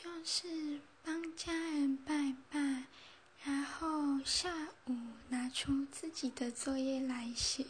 就是帮家人拜拜然后下午拿出自己的作业来写。